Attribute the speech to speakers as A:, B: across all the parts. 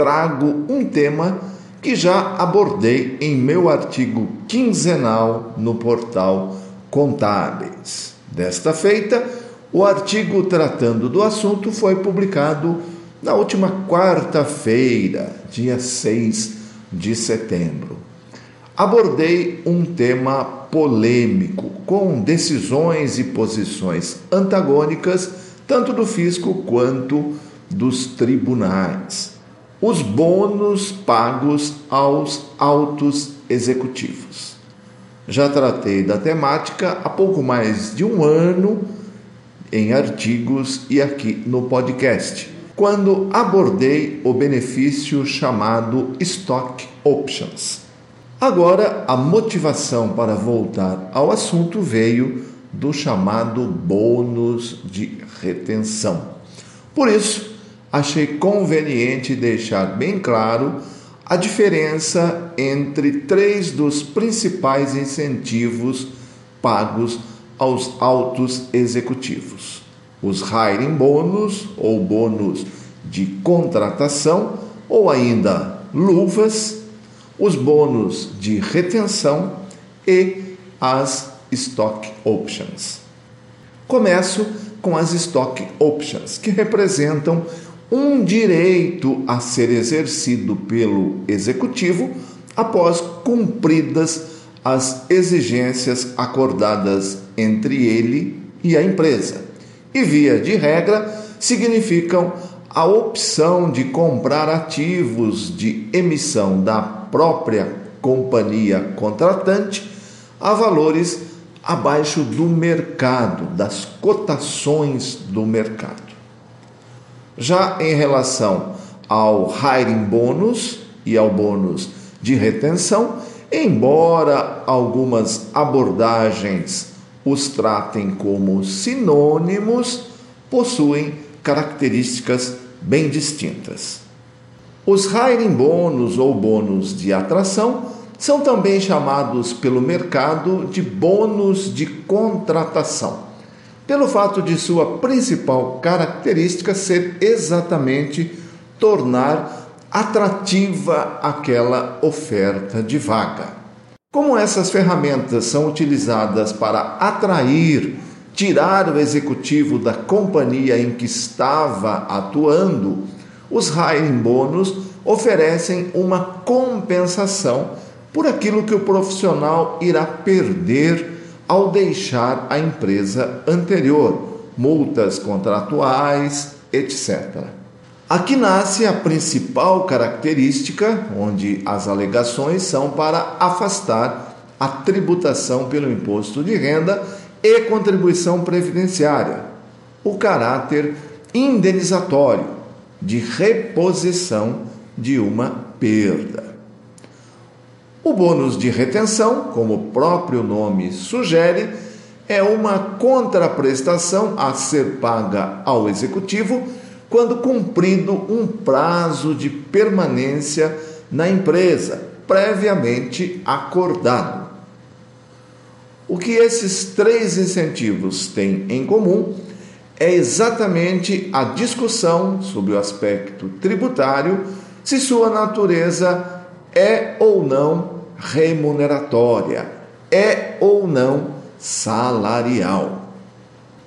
A: trago um tema que já abordei em meu artigo quinzenal no portal Contábeis. Desta feita, o artigo tratando do assunto foi publicado na última quarta-feira, dia 6 de setembro. Abordei um tema polêmico, com decisões e posições antagônicas, tanto do fisco quanto dos tribunais. Os bônus pagos aos altos executivos. Já tratei da temática há pouco mais de um ano em artigos e aqui no podcast, quando abordei o benefício chamado Stock Options. Agora, a motivação para voltar ao assunto veio do chamado bônus de retenção. Por isso, achei conveniente deixar bem claro a diferença entre três dos principais incentivos pagos aos altos executivos: os hiring bônus ou bônus de contratação, ou ainda luvas, os bônus de retenção e as stock options. Começo com as stock options, que representam um direito a ser exercido pelo executivo após cumpridas as exigências acordadas entre ele e a empresa. E, via de regra, significam a opção de comprar ativos de emissão da própria companhia contratante a valores abaixo do mercado, das cotações do mercado. Já em relação ao hiring bônus e ao bônus de retenção, embora algumas abordagens os tratem como sinônimos, possuem características bem distintas. Os hiring bônus ou bônus de atração são também chamados pelo mercado de bônus de contratação pelo fato de sua principal característica ser exatamente tornar atrativa aquela oferta de vaga. Como essas ferramentas são utilizadas para atrair, tirar o executivo da companhia em que estava atuando, os hiring bônus oferecem uma compensação por aquilo que o profissional irá perder ao deixar a empresa anterior, multas contratuais, etc. Aqui nasce a principal característica, onde as alegações são para afastar a tributação pelo imposto de renda e contribuição previdenciária, o caráter indenizatório de reposição de uma perda. O bônus de retenção, como o próprio nome sugere, é uma contraprestação a ser paga ao executivo quando cumprido um prazo de permanência na empresa previamente acordado. O que esses três incentivos têm em comum é exatamente a discussão sobre o aspecto tributário, se sua natureza é ou não remuneratória, é ou não salarial.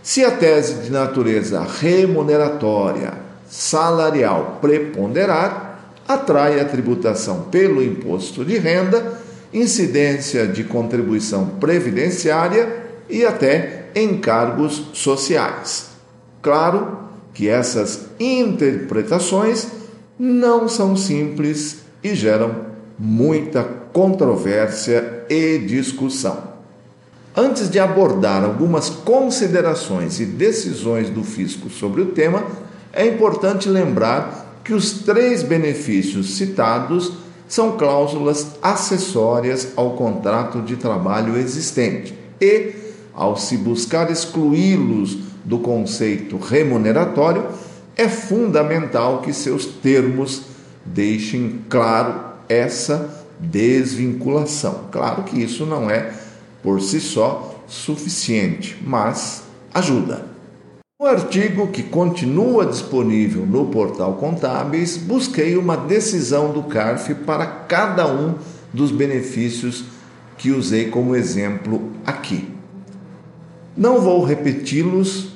A: Se a tese de natureza remuneratória, salarial preponderar, atrai a tributação pelo imposto de renda, incidência de contribuição previdenciária e até encargos sociais. Claro que essas interpretações não são simples e geram muita controvérsia e discussão. Antes de abordar algumas considerações e decisões do fisco sobre o tema, é importante lembrar que os três benefícios citados são cláusulas acessórias ao contrato de trabalho existente e, ao se buscar excluí-los do conceito remuneratório, é fundamental que seus termos deixem claro essa desvinculação. Claro que isso não é por si só suficiente, mas ajuda. No artigo que continua disponível no portal Contábeis, busquei uma decisão do CARF para cada um dos benefícios que usei como exemplo aqui. Não vou repeti-los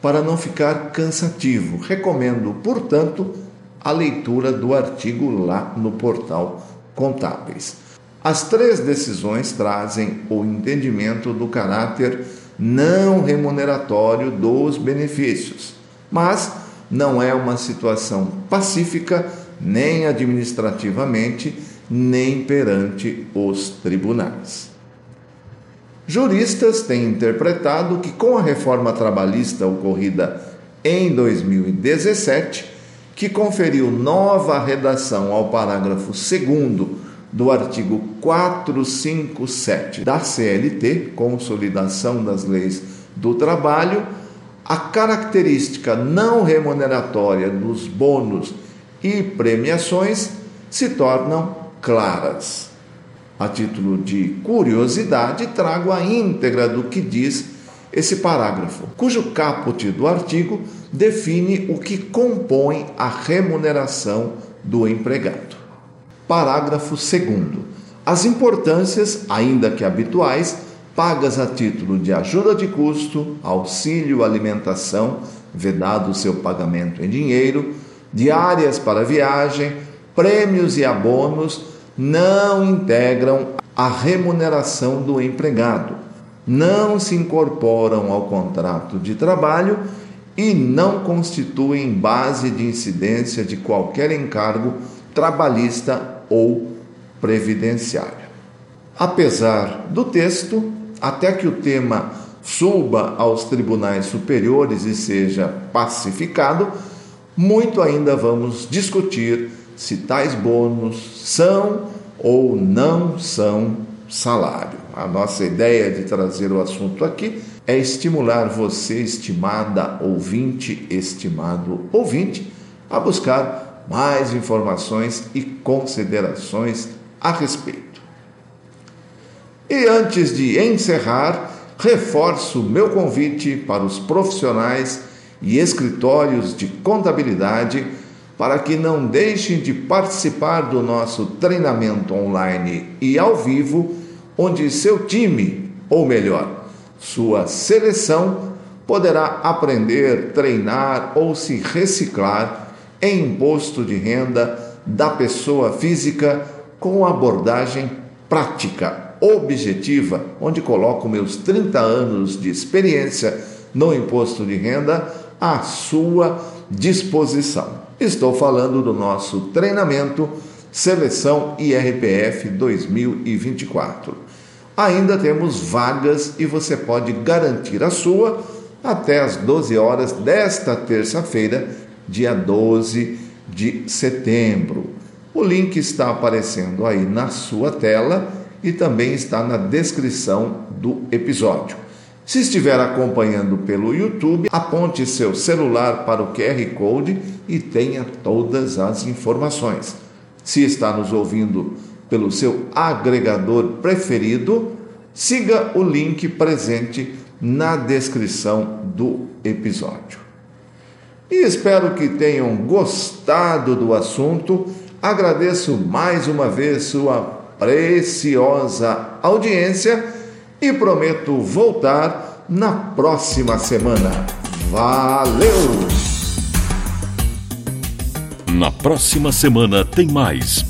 A: para não ficar cansativo. Recomendo, portanto, a leitura do artigo lá no portal Contábeis. As três decisões trazem o entendimento do caráter não remuneratório dos benefícios, mas não é uma situação pacífica, nem administrativamente, nem perante os tribunais. Juristas têm interpretado que, com a reforma trabalhista ocorrida em 2017, que conferiu nova redação ao parágrafo 2 do artigo 457 da CLT, Consolidação das Leis do Trabalho, a característica não remuneratória dos bônus e premiações se tornam claras. A título de curiosidade, trago a íntegra do que diz esse parágrafo, cujo caput do artigo define o que compõe a remuneração do empregado. Parágrafo 2. As importâncias, ainda que habituais, pagas a título de ajuda de custo, auxílio alimentação, vedado seu pagamento em dinheiro, diárias para viagem, prêmios e abonos não integram a remuneração do empregado, não se incorporam ao contrato de trabalho e não constituem base de incidência de qualquer encargo trabalhista ou previdenciário. Apesar do texto, até que o tema suba aos tribunais superiores e seja pacificado, muito ainda vamos discutir se tais bônus são ou não são salário. A nossa ideia de trazer o assunto aqui é estimular você, estimada ouvinte, estimado ouvinte, a buscar mais informações e considerações a respeito. E antes de encerrar, reforço meu convite para os profissionais e escritórios de contabilidade para que não deixem de participar do nosso treinamento online e ao vivo, onde seu time, ou melhor, sua seleção, poderá aprender, treinar ou se reciclar em imposto de renda da pessoa física com abordagem prática, objetiva, onde coloco meus 30 anos de experiência no imposto de renda à sua disposição. Estou falando do nosso treinamento Seleção IRPF 2024. Ainda temos vagas e você pode garantir a sua até às 12 horas desta terça-feira, dia 12 de setembro. O link está aparecendo aí na sua tela e também está na descrição do episódio. Se estiver acompanhando pelo YouTube, aponte seu celular para o QR Code e tenha todas as informações. Se está nos ouvindo pelo seu agregador preferido, siga o link presente na descrição do episódio. E espero que tenham gostado do assunto. Agradeço mais uma vez sua preciosa audiência e prometo voltar na próxima semana. Valeu!
B: Na próxima semana tem mais